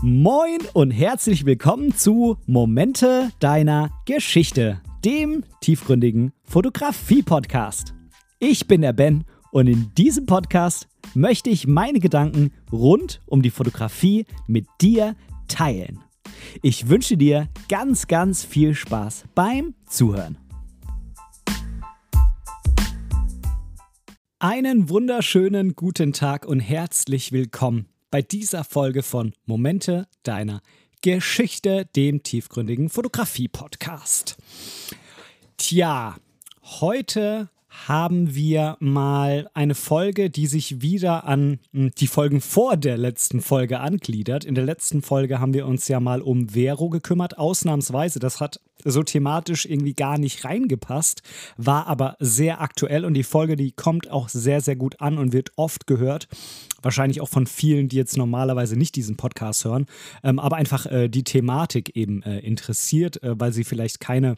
Moin und herzlich willkommen zu Momente deiner Geschichte, dem tiefgründigen Fotografie-Podcast. Ich bin der Ben und in diesem Podcast möchte ich meine Gedanken rund um die Fotografie mit dir teilen. Ich wünsche dir ganz, ganz viel Spaß beim Zuhören. Einen wunderschönen guten Tag und herzlich willkommen bei dieser Folge von Momente deiner Geschichte, dem tiefgründigen Fotografie-Podcast. Tja, heute haben wir mal eine Folge, die sich wieder an hm, die Folgen vor der letzten Folge angliedert. In der letzten Folge haben wir uns ja mal um Vero gekümmert, ausnahmsweise. Das hat so thematisch irgendwie gar nicht reingepasst, war aber sehr aktuell und die Folge, die kommt auch sehr, sehr gut an und wird oft gehört. Wahrscheinlich auch von vielen, die jetzt normalerweise nicht diesen Podcast hören, ähm, aber einfach äh, die Thematik eben äh, interessiert, äh, weil sie vielleicht keine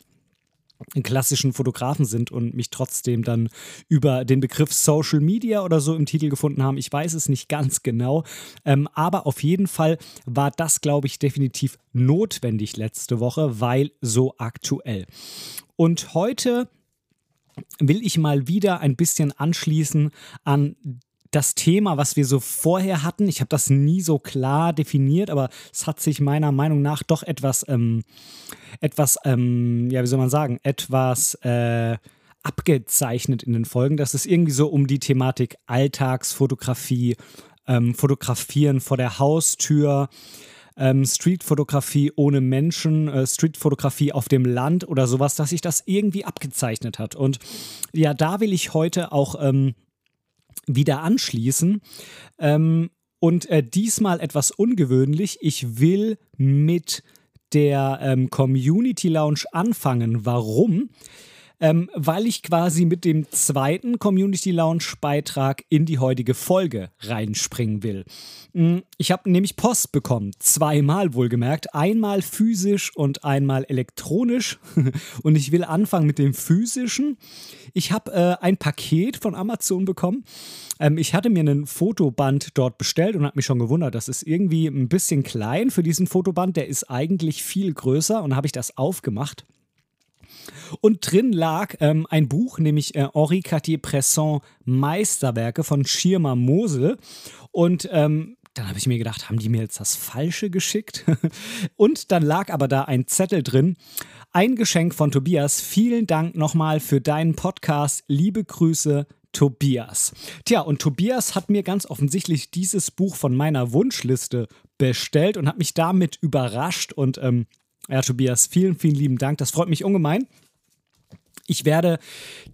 klassischen Fotografen sind und mich trotzdem dann über den Begriff Social Media oder so im Titel gefunden haben. Ich weiß es nicht ganz genau, ähm, aber auf jeden Fall war das, glaube ich, definitiv notwendig letzte Woche, weil so aktuell. Und heute will ich mal wieder ein bisschen anschließen an das Thema, was wir so vorher hatten, ich habe das nie so klar definiert, aber es hat sich meiner Meinung nach doch etwas, ähm, etwas, ähm, ja, wie soll man sagen, etwas äh, abgezeichnet in den Folgen, dass es irgendwie so um die Thematik Alltagsfotografie, ähm, Fotografieren vor der Haustür, ähm, Streetfotografie ohne Menschen, äh, Streetfotografie auf dem Land oder sowas, dass sich das irgendwie abgezeichnet hat. Und ja, da will ich heute auch ähm, wieder anschließen. Ähm, und äh, diesmal etwas ungewöhnlich. Ich will mit der ähm, Community Lounge anfangen. Warum? Ähm, weil ich quasi mit dem zweiten Community Lounge Beitrag in die heutige Folge reinspringen will. Mm, ich habe nämlich Post bekommen, zweimal wohlgemerkt, einmal physisch und einmal elektronisch. und ich will anfangen mit dem physischen. Ich habe äh, ein Paket von Amazon bekommen. Ähm, ich hatte mir einen Fotoband dort bestellt und habe mich schon gewundert, das ist irgendwie ein bisschen klein für diesen Fotoband. Der ist eigentlich viel größer und habe ich das aufgemacht. Und drin lag ähm, ein Buch, nämlich äh, Henri Cartier-Bresson Meisterwerke von Schirmer Mosel. Und ähm, dann habe ich mir gedacht, haben die mir jetzt das Falsche geschickt? und dann lag aber da ein Zettel drin. Ein Geschenk von Tobias. Vielen Dank nochmal für deinen Podcast. Liebe Grüße, Tobias. Tja, und Tobias hat mir ganz offensichtlich dieses Buch von meiner Wunschliste bestellt und hat mich damit überrascht. Und ähm, ja, Tobias, vielen, vielen lieben Dank. Das freut mich ungemein. Ich werde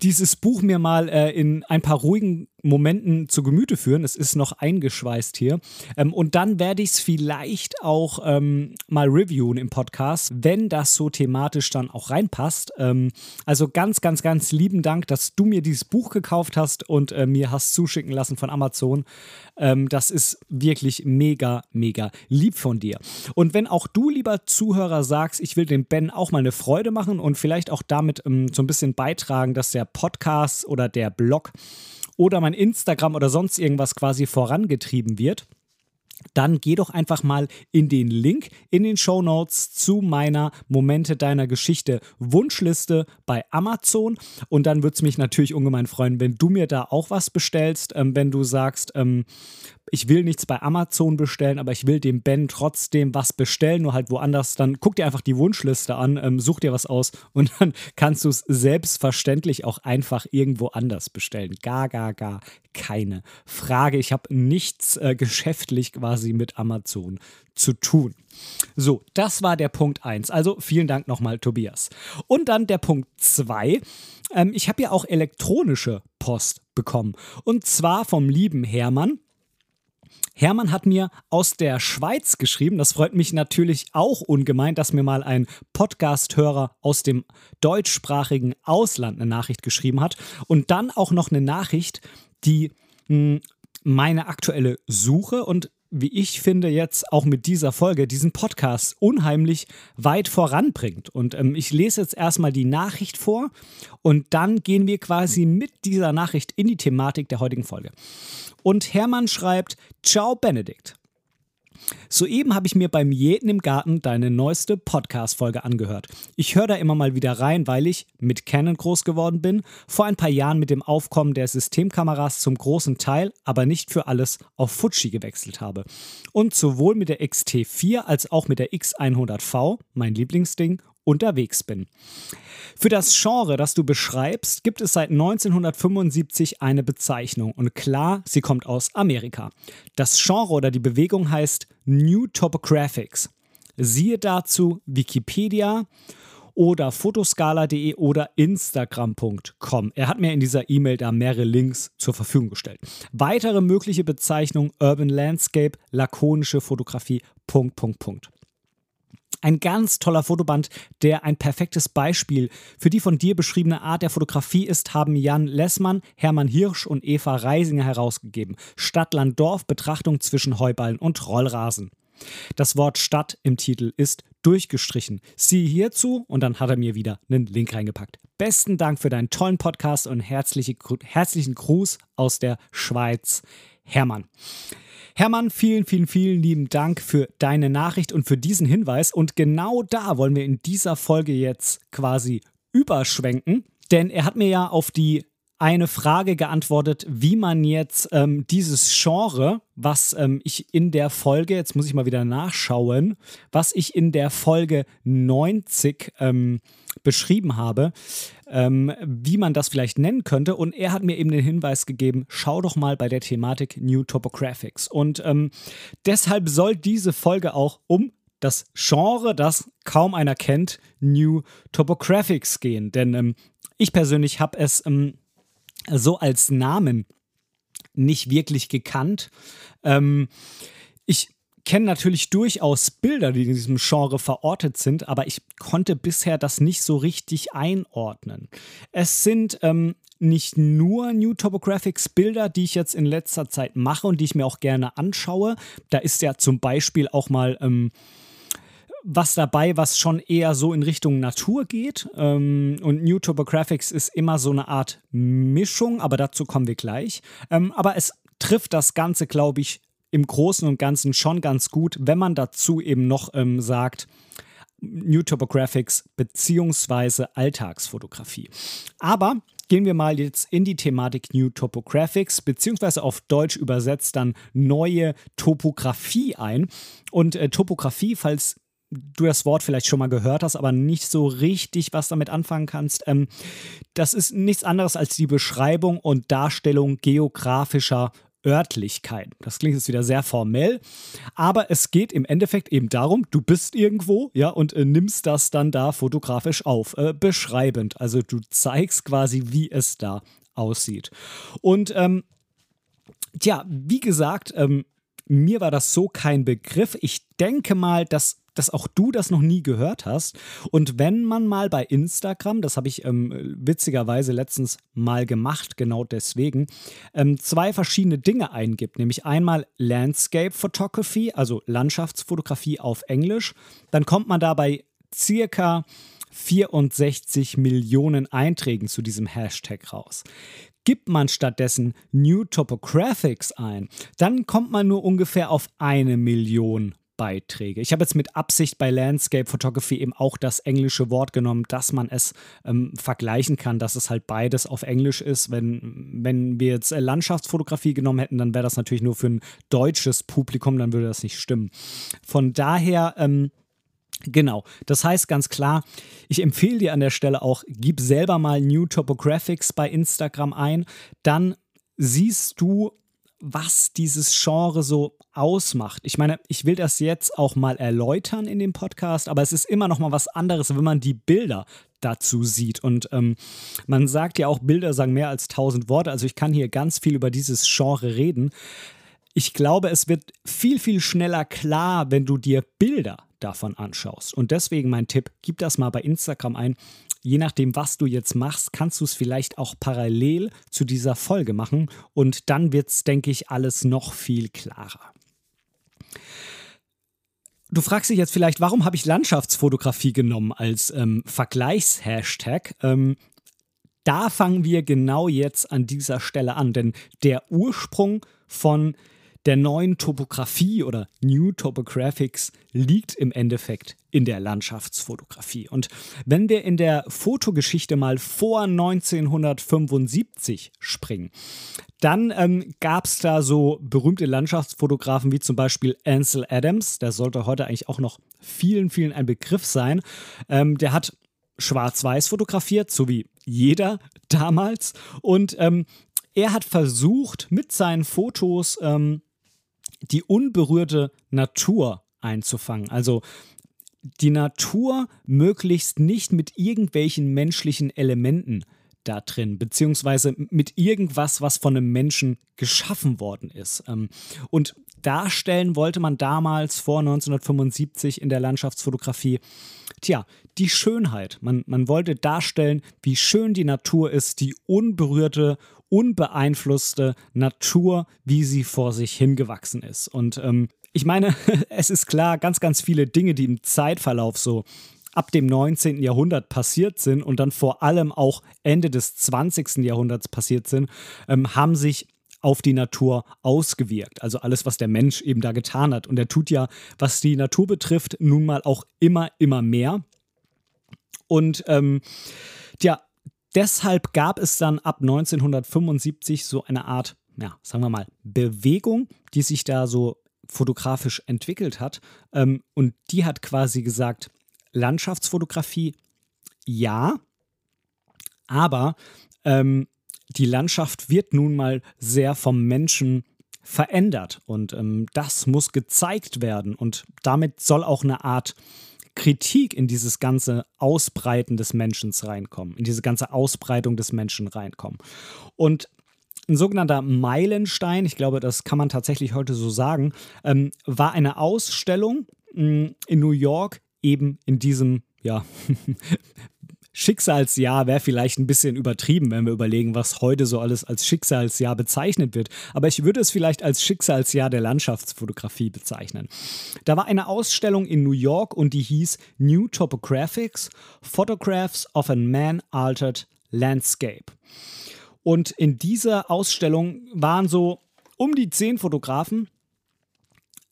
dieses Buch mir mal äh, in ein paar ruhigen Momenten zu Gemüte führen. Es ist noch eingeschweißt hier. Ähm, und dann werde ich es vielleicht auch ähm, mal reviewen im Podcast, wenn das so thematisch dann auch reinpasst. Ähm, also ganz, ganz, ganz lieben Dank, dass du mir dieses Buch gekauft hast und äh, mir hast zuschicken lassen von Amazon. Ähm, das ist wirklich mega, mega lieb von dir. Und wenn auch du, lieber Zuhörer, sagst, ich will dem Ben auch mal eine Freude machen und vielleicht auch damit ähm, so ein bisschen beitragen, dass der Podcast oder der Blog oder mein Instagram oder sonst irgendwas quasi vorangetrieben wird, dann geh doch einfach mal in den Link in den Show Notes zu meiner Momente deiner Geschichte Wunschliste bei Amazon. Und dann würde es mich natürlich ungemein freuen, wenn du mir da auch was bestellst, ähm, wenn du sagst, ähm, ich will nichts bei Amazon bestellen, aber ich will dem Ben trotzdem was bestellen, nur halt woanders, dann guck dir einfach die Wunschliste an, ähm, such dir was aus und dann kannst du es selbstverständlich auch einfach irgendwo anders bestellen. Gar, gar, gar keine Frage. Ich habe nichts äh, geschäftlich quasi mit Amazon zu tun. So, das war der Punkt 1. Also vielen Dank nochmal, Tobias. Und dann der Punkt 2. Ähm, ich habe ja auch elektronische Post bekommen. Und zwar vom lieben Hermann. Hermann hat mir aus der Schweiz geschrieben. Das freut mich natürlich auch ungemein, dass mir mal ein Podcast-Hörer aus dem deutschsprachigen Ausland eine Nachricht geschrieben hat. Und dann auch noch eine Nachricht, die hm, meine aktuelle Suche und wie ich finde, jetzt auch mit dieser Folge diesen Podcast unheimlich weit voranbringt. Und ähm, ich lese jetzt erstmal die Nachricht vor und dann gehen wir quasi mit dieser Nachricht in die Thematik der heutigen Folge. Und Hermann schreibt: Ciao, Benedikt. Soeben habe ich mir beim Jeden im Garten deine neueste Podcast-Folge angehört. Ich höre da immer mal wieder rein, weil ich mit Canon groß geworden bin, vor ein paar Jahren mit dem Aufkommen der Systemkameras zum großen Teil, aber nicht für alles, auf Fuji gewechselt habe. Und sowohl mit der XT4 als auch mit der X100V, mein Lieblingsding, unterwegs bin. Für das Genre, das du beschreibst, gibt es seit 1975 eine Bezeichnung und klar, sie kommt aus Amerika. Das Genre oder die Bewegung heißt New Topographics. Siehe dazu Wikipedia oder fotoscala.de oder instagram.com. Er hat mir in dieser E-Mail da mehrere Links zur Verfügung gestellt. Weitere mögliche Bezeichnungen Urban Landscape, lakonische Fotografie, Punkt, Punkt, Punkt. Ein ganz toller Fotoband, der ein perfektes Beispiel für die von dir beschriebene Art der Fotografie ist, haben Jan Lessmann, Hermann Hirsch und Eva Reisinger herausgegeben. Stadt, Land, Dorf, Betrachtung zwischen Heuballen und Rollrasen. Das Wort Stadt im Titel ist durchgestrichen. Siehe hierzu und dann hat er mir wieder einen Link reingepackt. Besten Dank für deinen tollen Podcast und herzliche, herzlichen Gruß aus der Schweiz, Hermann. Hermann, vielen, vielen, vielen lieben Dank für deine Nachricht und für diesen Hinweis. Und genau da wollen wir in dieser Folge jetzt quasi überschwenken. Denn er hat mir ja auf die eine Frage geantwortet, wie man jetzt ähm, dieses Genre, was ähm, ich in der Folge, jetzt muss ich mal wieder nachschauen, was ich in der Folge 90 ähm, beschrieben habe, ähm, wie man das vielleicht nennen könnte. Und er hat mir eben den Hinweis gegeben, schau doch mal bei der Thematik New Topographics. Und ähm, deshalb soll diese Folge auch um das Genre, das kaum einer kennt, New Topographics gehen. Denn ähm, ich persönlich habe es ähm, so als Namen nicht wirklich gekannt. Ähm, kenne natürlich durchaus Bilder, die in diesem Genre verortet sind, aber ich konnte bisher das nicht so richtig einordnen. Es sind ähm, nicht nur New Topographics Bilder, die ich jetzt in letzter Zeit mache und die ich mir auch gerne anschaue. Da ist ja zum Beispiel auch mal ähm, was dabei, was schon eher so in Richtung Natur geht. Ähm, und New Topographics ist immer so eine Art Mischung, aber dazu kommen wir gleich. Ähm, aber es trifft das Ganze, glaube ich, im Großen und Ganzen schon ganz gut, wenn man dazu eben noch ähm, sagt, New Topographics beziehungsweise Alltagsfotografie. Aber gehen wir mal jetzt in die Thematik New Topographics, beziehungsweise auf Deutsch übersetzt dann neue Topografie ein. Und äh, Topografie, falls du das Wort vielleicht schon mal gehört hast, aber nicht so richtig was damit anfangen kannst. Ähm, das ist nichts anderes als die Beschreibung und Darstellung geografischer Örtlichkeiten. Das klingt jetzt wieder sehr formell, aber es geht im Endeffekt eben darum, du bist irgendwo, ja, und äh, nimmst das dann da fotografisch auf, äh, beschreibend. Also du zeigst quasi, wie es da aussieht. Und ähm, tja, wie gesagt, ähm, mir war das so kein Begriff. Ich denke mal, dass dass auch du das noch nie gehört hast. Und wenn man mal bei Instagram, das habe ich ähm, witzigerweise letztens mal gemacht, genau deswegen, ähm, zwei verschiedene Dinge eingibt, nämlich einmal Landscape Photography, also Landschaftsfotografie auf Englisch, dann kommt man dabei circa 64 Millionen Einträgen zu diesem Hashtag raus. Gibt man stattdessen New Topographics ein, dann kommt man nur ungefähr auf eine Million Beiträge. Ich habe jetzt mit Absicht bei Landscape Photography eben auch das englische Wort genommen, dass man es ähm, vergleichen kann, dass es halt beides auf Englisch ist. Wenn, wenn wir jetzt äh, Landschaftsfotografie genommen hätten, dann wäre das natürlich nur für ein deutsches Publikum, dann würde das nicht stimmen. Von daher, ähm, Genau, das heißt ganz klar, ich empfehle dir an der Stelle auch, gib selber mal New Topographics bei Instagram ein, dann siehst du was dieses Genre so ausmacht. Ich meine, ich will das jetzt auch mal erläutern in dem Podcast, aber es ist immer noch mal was anderes, wenn man die Bilder dazu sieht. Und ähm, man sagt ja auch, Bilder sagen mehr als tausend Worte. Also ich kann hier ganz viel über dieses Genre reden. Ich glaube, es wird viel, viel schneller klar, wenn du dir Bilder davon anschaust. Und deswegen mein Tipp, gib das mal bei Instagram ein je nachdem, was du jetzt machst, kannst du es vielleicht auch parallel zu dieser Folge machen und dann wird es, denke ich, alles noch viel klarer. Du fragst dich jetzt vielleicht, warum habe ich Landschaftsfotografie genommen als ähm, Vergleichshashtag? Ähm, da fangen wir genau jetzt an dieser Stelle an, denn der Ursprung von der neuen Topografie oder New Topographics liegt im Endeffekt in der Landschaftsfotografie. Und wenn wir in der Fotogeschichte mal vor 1975 springen, dann ähm, gab es da so berühmte Landschaftsfotografen wie zum Beispiel Ansel Adams, der sollte heute eigentlich auch noch vielen, vielen ein Begriff sein. Ähm, der hat schwarz-weiß fotografiert, so wie jeder damals. Und ähm, er hat versucht, mit seinen Fotos ähm, die unberührte Natur einzufangen. Also die Natur möglichst nicht mit irgendwelchen menschlichen Elementen da drin, beziehungsweise mit irgendwas, was von einem Menschen geschaffen worden ist. Ähm, und darstellen wollte man damals vor 1975 in der Landschaftsfotografie, tja, die Schönheit. Man, man wollte darstellen, wie schön die Natur ist, die unberührte, unbeeinflusste Natur, wie sie vor sich hingewachsen ist. Und ähm, ich meine, es ist klar, ganz, ganz viele Dinge, die im Zeitverlauf so ab dem 19. Jahrhundert passiert sind und dann vor allem auch Ende des 20. Jahrhunderts passiert sind, ähm, haben sich auf die Natur ausgewirkt. Also alles, was der Mensch eben da getan hat. Und er tut ja, was die Natur betrifft, nun mal auch immer, immer mehr. Und ähm, ja, deshalb gab es dann ab 1975 so eine Art, ja, sagen wir mal, Bewegung, die sich da so fotografisch entwickelt hat. Ähm, und die hat quasi gesagt, Landschaftsfotografie, ja, aber ähm, die Landschaft wird nun mal sehr vom Menschen verändert und ähm, das muss gezeigt werden und damit soll auch eine Art Kritik in dieses ganze Ausbreiten des Menschen reinkommen, in diese ganze Ausbreitung des Menschen reinkommen. Und ein sogenannter Meilenstein, ich glaube, das kann man tatsächlich heute so sagen, ähm, war eine Ausstellung mh, mm, in New York eben in diesem, ja, Schicksalsjahr wäre vielleicht ein bisschen übertrieben, wenn wir überlegen, was heute so alles als Schicksalsjahr bezeichnet wird. Aber ich würde es vielleicht als Schicksalsjahr der Landschaftsfotografie bezeichnen. Da war eine Ausstellung in New York und die hieß New Topographics, Photographs of a Man-Altered Landscape. Und in dieser Ausstellung waren so um die zehn Fotografen,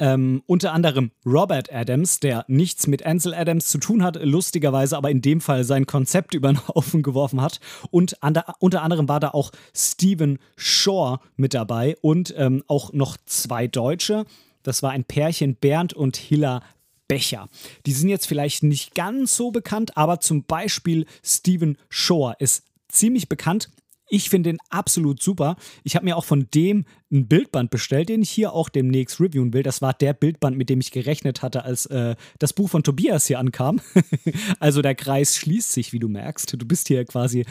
ähm, unter anderem Robert Adams, der nichts mit Ansel Adams zu tun hat, lustigerweise aber in dem Fall sein Konzept über den Haufen geworfen hat. Und der, unter anderem war da auch Stephen Shore mit dabei und ähm, auch noch zwei Deutsche. Das war ein Pärchen Bernd und Hilla Becher. Die sind jetzt vielleicht nicht ganz so bekannt, aber zum Beispiel Stephen Shore ist ziemlich bekannt. Ich finde den absolut super. Ich habe mir auch von dem ein Bildband bestellt, den ich hier auch demnächst reviewen will. Das war der Bildband, mit dem ich gerechnet hatte, als äh, das Buch von Tobias hier ankam. also der Kreis schließt sich, wie du merkst. Du bist hier quasi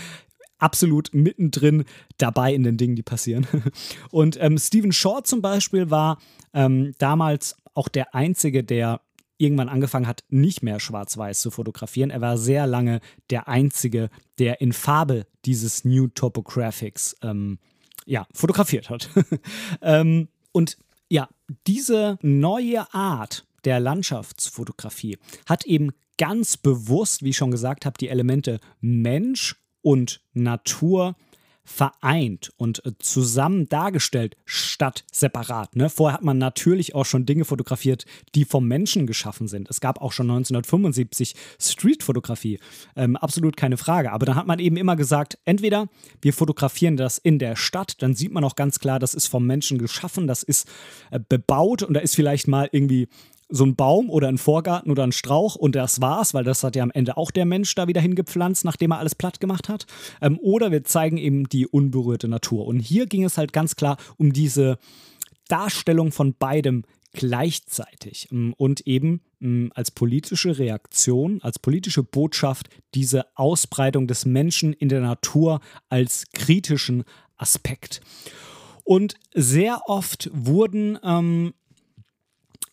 absolut mittendrin dabei in den Dingen, die passieren. Und ähm, Stephen Short zum Beispiel war ähm, damals auch der Einzige, der irgendwann angefangen hat, nicht mehr schwarz-weiß zu fotografieren. Er war sehr lange der Einzige, der in Farbe dieses New Topographics ähm, ja, fotografiert hat. ähm, und ja, diese neue Art der Landschaftsfotografie hat eben ganz bewusst, wie ich schon gesagt habe, die Elemente Mensch und Natur vereint und äh, zusammen dargestellt statt separat. Ne? Vorher hat man natürlich auch schon Dinge fotografiert, die vom Menschen geschaffen sind. Es gab auch schon 1975 Streetfotografie, ähm, absolut keine Frage. Aber dann hat man eben immer gesagt, entweder wir fotografieren das in der Stadt, dann sieht man auch ganz klar, das ist vom Menschen geschaffen, das ist äh, bebaut und da ist vielleicht mal irgendwie so ein Baum oder ein Vorgarten oder ein Strauch und das war's, weil das hat ja am Ende auch der Mensch da wieder hingepflanzt, nachdem er alles platt gemacht hat. Ähm, oder wir zeigen eben die unberührte Natur. Und hier ging es halt ganz klar um diese Darstellung von beidem gleichzeitig ähm, und eben ähm, als politische Reaktion, als politische Botschaft diese Ausbreitung des Menschen in der Natur als kritischen Aspekt. Und sehr oft wurden ähm,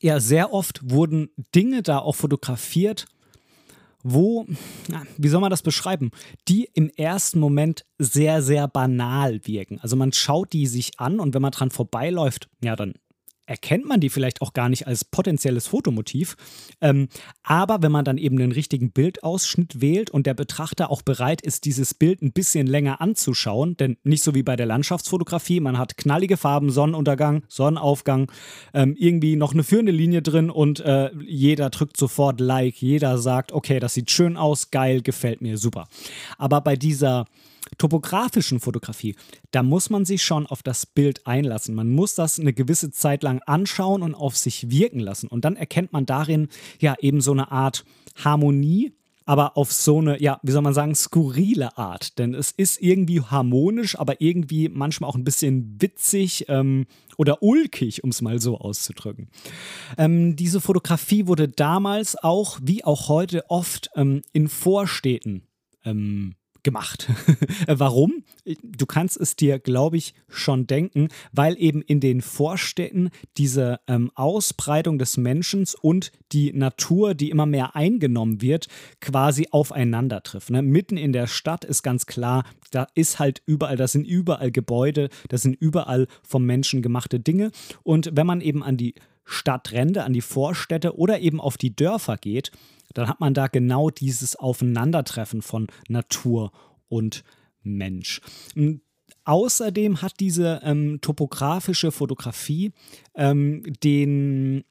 ja, sehr oft wurden Dinge da auch fotografiert, wo, wie soll man das beschreiben, die im ersten Moment sehr, sehr banal wirken. Also man schaut die sich an und wenn man dran vorbeiläuft, ja, dann erkennt man die vielleicht auch gar nicht als potenzielles Fotomotiv. Ähm, aber wenn man dann eben den richtigen Bildausschnitt wählt und der Betrachter auch bereit ist, dieses Bild ein bisschen länger anzuschauen, denn nicht so wie bei der Landschaftsfotografie, man hat knallige Farben, Sonnenuntergang, Sonnenaufgang, ähm, irgendwie noch eine führende Linie drin und äh, jeder drückt sofort Like, jeder sagt, okay, das sieht schön aus, geil, gefällt mir, super. Aber bei dieser topografischen Fotografie, da muss man sich schon auf das Bild einlassen. Man muss das eine gewisse Zeit lang anschauen und auf sich wirken lassen. Und dann erkennt man darin ja eben so eine Art Harmonie, aber auf so eine, ja, wie soll man sagen, skurrile Art. Denn es ist irgendwie harmonisch, aber irgendwie manchmal auch ein bisschen witzig ähm, oder ulkig, um es mal so auszudrücken. Ähm, diese Fotografie wurde damals auch, wie auch heute, oft ähm, in Vorstädten ähm, gemacht. Warum? Du kannst es dir, glaube ich, schon denken, weil eben in den Vorstädten diese ähm, Ausbreitung des Menschen und die Natur, die immer mehr eingenommen wird, quasi aufeinander trifft. Ne? Mitten in der Stadt ist ganz klar, da ist halt überall, da sind überall Gebäude, da sind überall vom Menschen gemachte Dinge. Und wenn man eben an die Stadtränder, an die Vorstädte oder eben auf die Dörfer geht, dann hat man da genau dieses Aufeinandertreffen von Natur und Mensch. Außerdem hat diese ähm, topografische Fotografie ähm, den,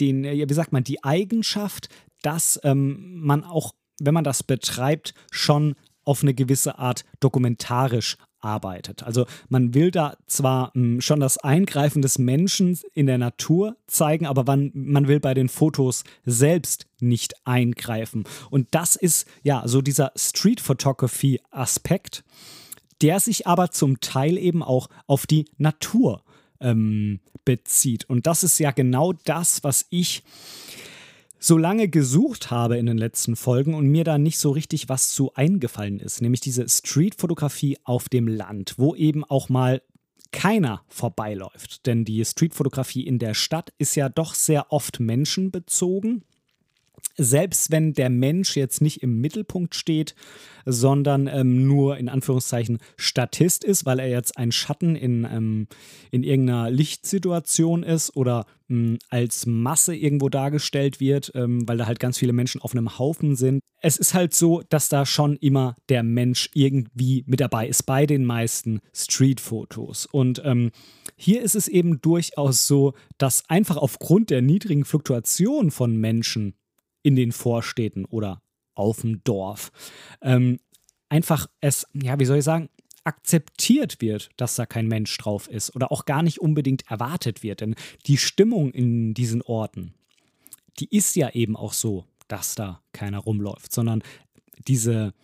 den, wie sagt man, die Eigenschaft, dass ähm, man auch, wenn man das betreibt, schon auf eine gewisse Art dokumentarisch arbeitet. Also man will da zwar mh, hm, schon das Eingreifen des Menschen in der Natur zeigen, aber man, man will bei den Fotos selbst nicht eingreifen. Und das ist ja so dieser Street Photography Aspekt, der sich aber zum Teil eben auch auf die Natur ähm, bezieht. Und das ist ja genau das, was ich so lange gesucht habe in den letzten Folgen und mir da nicht so richtig was zu eingefallen ist, nämlich diese Streetfotografie auf dem Land, wo eben auch mal keiner vorbeiläuft. Denn die Streetfotografie in der Stadt ist ja doch sehr oft menschenbezogen selbst wenn der Mensch jetzt nicht im Mittelpunkt steht, sondern ähm, nur in Anführungszeichen Statist ist, weil er jetzt ein Schatten in, ähm, in irgendeiner Lichtsituation ist oder ähm, als Masse irgendwo dargestellt wird, ähm, weil da halt ganz viele Menschen auf einem Haufen sind. Es ist halt so, dass da schon immer der Mensch irgendwie mit dabei ist bei den meisten Streetfotos. Und ähm, hier ist es eben durchaus so, dass einfach aufgrund der niedrigen Fluktuation von Menschen in den Vorstädten oder auf dem Dorf. Ähm, einfach es, ja, wie soll ich sagen, akzeptiert wird, dass da kein Mensch drauf ist oder auch gar nicht unbedingt erwartet wird. Denn die Stimmung in diesen Orten, die ist ja eben auch so, dass da keiner rumläuft, sondern diese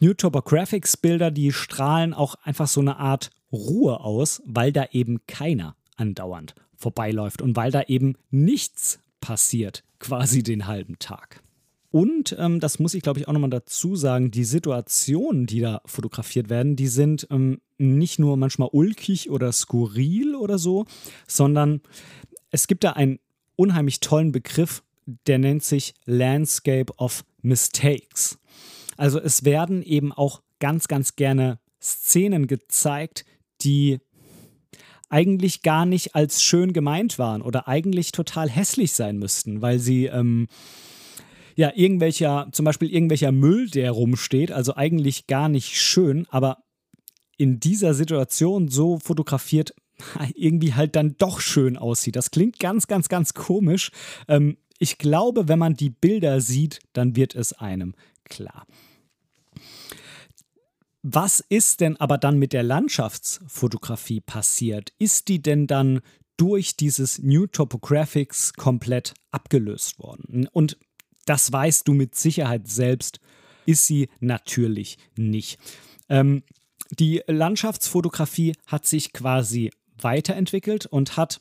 New Topographics Bilder, die strahlen auch einfach so eine Art Ruhe aus, weil da eben keiner andauernd vorbeiläuft und weil da eben nichts passiert quasi den halben Tag. Und ähm, das muss ich, glaube ich, auch nochmal dazu sagen, die Situationen, die da fotografiert werden, die sind ähm, nicht nur manchmal ulkig oder skurril oder so, sondern es gibt da einen unheimlich tollen Begriff, der nennt sich Landscape of Mistakes. Also es werden eben auch ganz, ganz gerne Szenen gezeigt, die eigentlich gar nicht als schön gemeint waren oder eigentlich total hässlich sein müssten, weil sie ähm, ja irgendwelcher, zum Beispiel irgendwelcher Müll, der rumsteht, also eigentlich gar nicht schön, aber in dieser Situation so fotografiert irgendwie halt dann doch schön aussieht. Das klingt ganz, ganz, ganz komisch. Ähm, ich glaube, wenn man die Bilder sieht, dann wird es einem klar. Was ist denn aber dann mit der Landschaftsfotografie passiert? Ist die denn dann durch dieses New Topographics komplett abgelöst worden? Und das weißt du mit Sicherheit selbst, ist sie natürlich nicht. Ähm, die Landschaftsfotografie hat sich quasi weiterentwickelt und hat,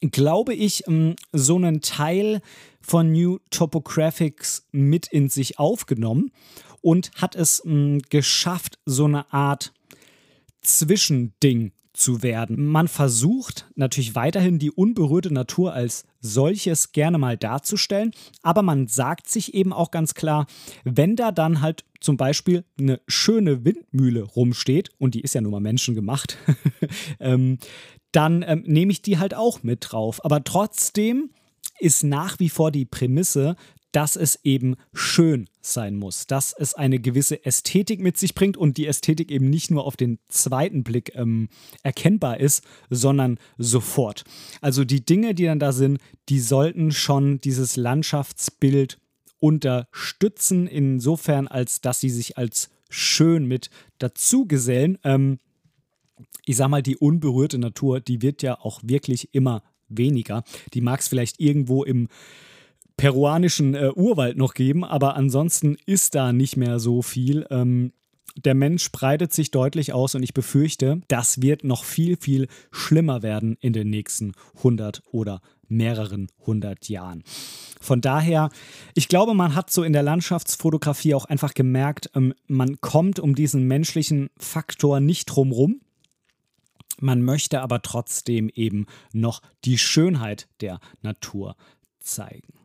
glaube ich, ähm, so einen Teil von New Topographics mit in sich aufgenommen und hat es mh, hm, geschafft, so eine Art Zwischending zu werden. Man versucht natürlich weiterhin die unberührte Natur als solches gerne mal darzustellen, aber man sagt sich eben auch ganz klar, wenn da dann halt zum Beispiel eine schöne Windmühle rumsteht, und die ist ja nun mal menschengemacht, ähm, dann ähm, nehme ich die halt auch mit drauf. Aber trotzdem ist nach wie vor die Prämisse, dass es eben schön sein muss, dass es eine gewisse Ästhetik mit sich bringt und die Ästhetik eben nicht nur auf den zweiten Blick ähm, erkennbar ist, sondern sofort. Also die Dinge, die dann da sind, die sollten schon dieses Landschaftsbild unterstützen, insofern als dass sie sich als schön mit dazu gesellen. Ähm, ich sag mal, die unberührte Natur, die wird ja auch wirklich immer weniger. Die mag es vielleicht irgendwo im peruanischen äh, Urwald noch geben, aber ansonsten ist da nicht mehr so viel. Ähm, der Mensch breitet sich deutlich aus und ich befürchte, das wird noch viel, viel schlimmer werden in den nächsten 100 oder mehreren hundert Jahren. Von daher, ich glaube, man hat so in der Landschaftsfotografie auch einfach gemerkt, ähm, man kommt um diesen menschlichen Faktor nicht drumrum. Man möchte aber trotzdem eben noch die Schönheit der Natur zeigen.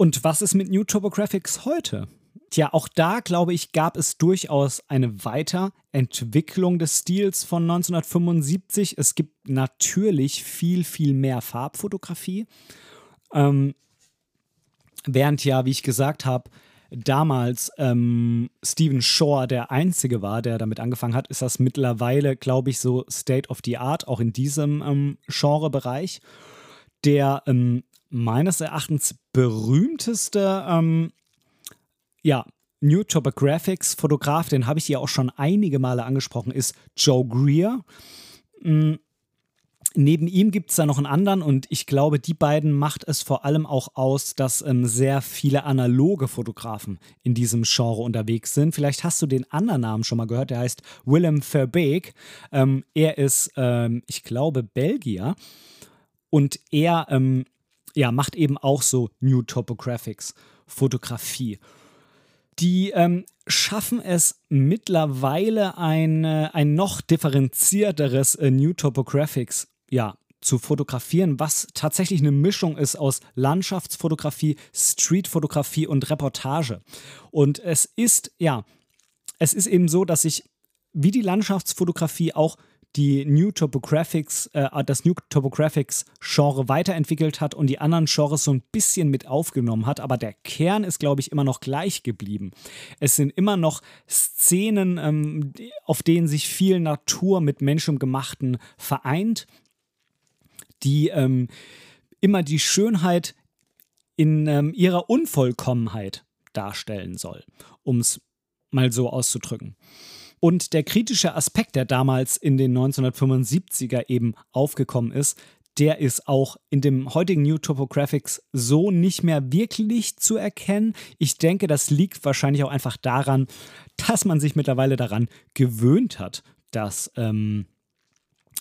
Und was ist mit New Topographics heute? Tja, auch da, glaube ich, gab es durchaus eine Weiterentwicklung des Stils von 1975. Es gibt natürlich viel, viel mehr Farbfotografie. Ähm, während ja, wie ich gesagt habe, damals ähm, Stephen Shore der Einzige war, der damit angefangen hat, ist das mittlerweile, glaube ich, so State of the Art, auch in diesem ähm, Genrebereich. Der ähm, meines Erachtens berühmteste, ähm, ja, New Topographics Fotograf, den habe ich hier auch schon einige Male angesprochen, ist Joe Greer. Mhm. Neben ihm gibt es da noch einen anderen und ich glaube, die beiden macht es vor allem auch aus, dass ähm, sehr viele analoge Fotografen in diesem Genre unterwegs sind. Vielleicht hast du den anderen Namen schon mal gehört, der heißt Willem Verbeek. Ähm, er ist, ähm, ich glaube, Belgier und er ähm, ja, macht eben auch so New Topographics Fotografie. Die ähm, schaffen es mittlerweile ein, ein noch differenzierteres äh, New Topographics ja, zu fotografieren, was tatsächlich eine Mischung ist aus Landschaftsfotografie, Streetfotografie und Reportage. Und es ist, ja, es ist eben so, dass sich wie die Landschaftsfotografie auch die New Topographics, äh, das New Topographics Genre weiterentwickelt hat und die anderen Genres so ein bisschen mit aufgenommen hat, aber der Kern ist, glaube ich, immer noch gleich geblieben. Es sind immer noch Szenen, ähm, auf denen sich viel Natur mit menschengemachten vereint, die ähm, immer die Schönheit in ähm, ihrer Unvollkommenheit darstellen soll, um es mal so auszudrücken. Und der kritische Aspekt, der damals in den 1975er eben aufgekommen ist, der ist auch in dem heutigen New Topographics so nicht mehr wirklich zu erkennen. Ich denke, das liegt wahrscheinlich auch einfach daran, dass man sich mittlerweile daran gewöhnt hat, dass ähm,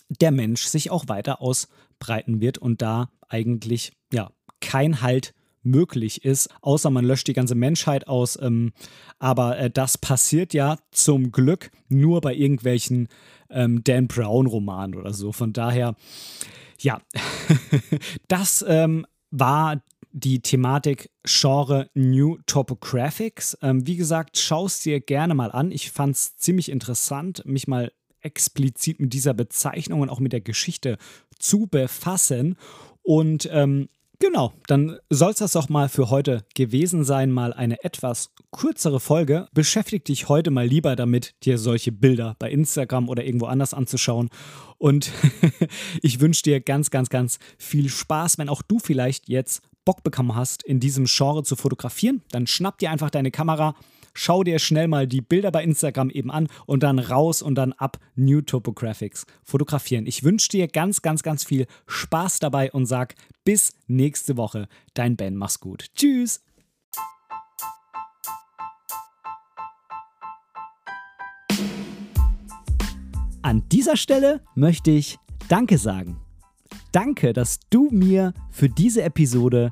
der Mensch sich auch weiter ausbreiten wird und da eigentlich ja kein Halt möglich ist, außer man löscht die ganze Menschheit aus. Ähm, aber äh, das passiert ja zum Glück nur bei irgendwelchen ähm, Dan Brown-Romanen oder so. Von daher, ja, das ähm, war die Thematik Genre New Topographics. Ähm, wie gesagt, schau es dir gerne mal an. Ich fand es ziemlich interessant, mich mal explizit mit dieser Bezeichnung und auch mit der Geschichte zu befassen. Und ähm, Genau, dann soll es das doch mal für heute gewesen sein, mal eine etwas kürzere Folge. Beschäftige dich heute mal lieber damit, dir solche Bilder bei Instagram oder irgendwo anders anzuschauen. Und ich wünsche dir ganz, ganz, ganz viel Spaß, wenn auch du vielleicht jetzt Bock bekommen hast, in diesem Genre zu fotografieren. Dann schnapp dir einfach deine Kamera, schau dir schnell mal die Bilder bei Instagram eben an und dann raus und dann ab New Topographics fotografieren. Ich wünsche dir ganz, ganz, ganz viel Spaß dabei und sag bis nächste Woche. Dein Ben, mach's gut. Tschüss. An dieser Stelle möchte ich Danke sagen. Danke, dass du mir für diese Episode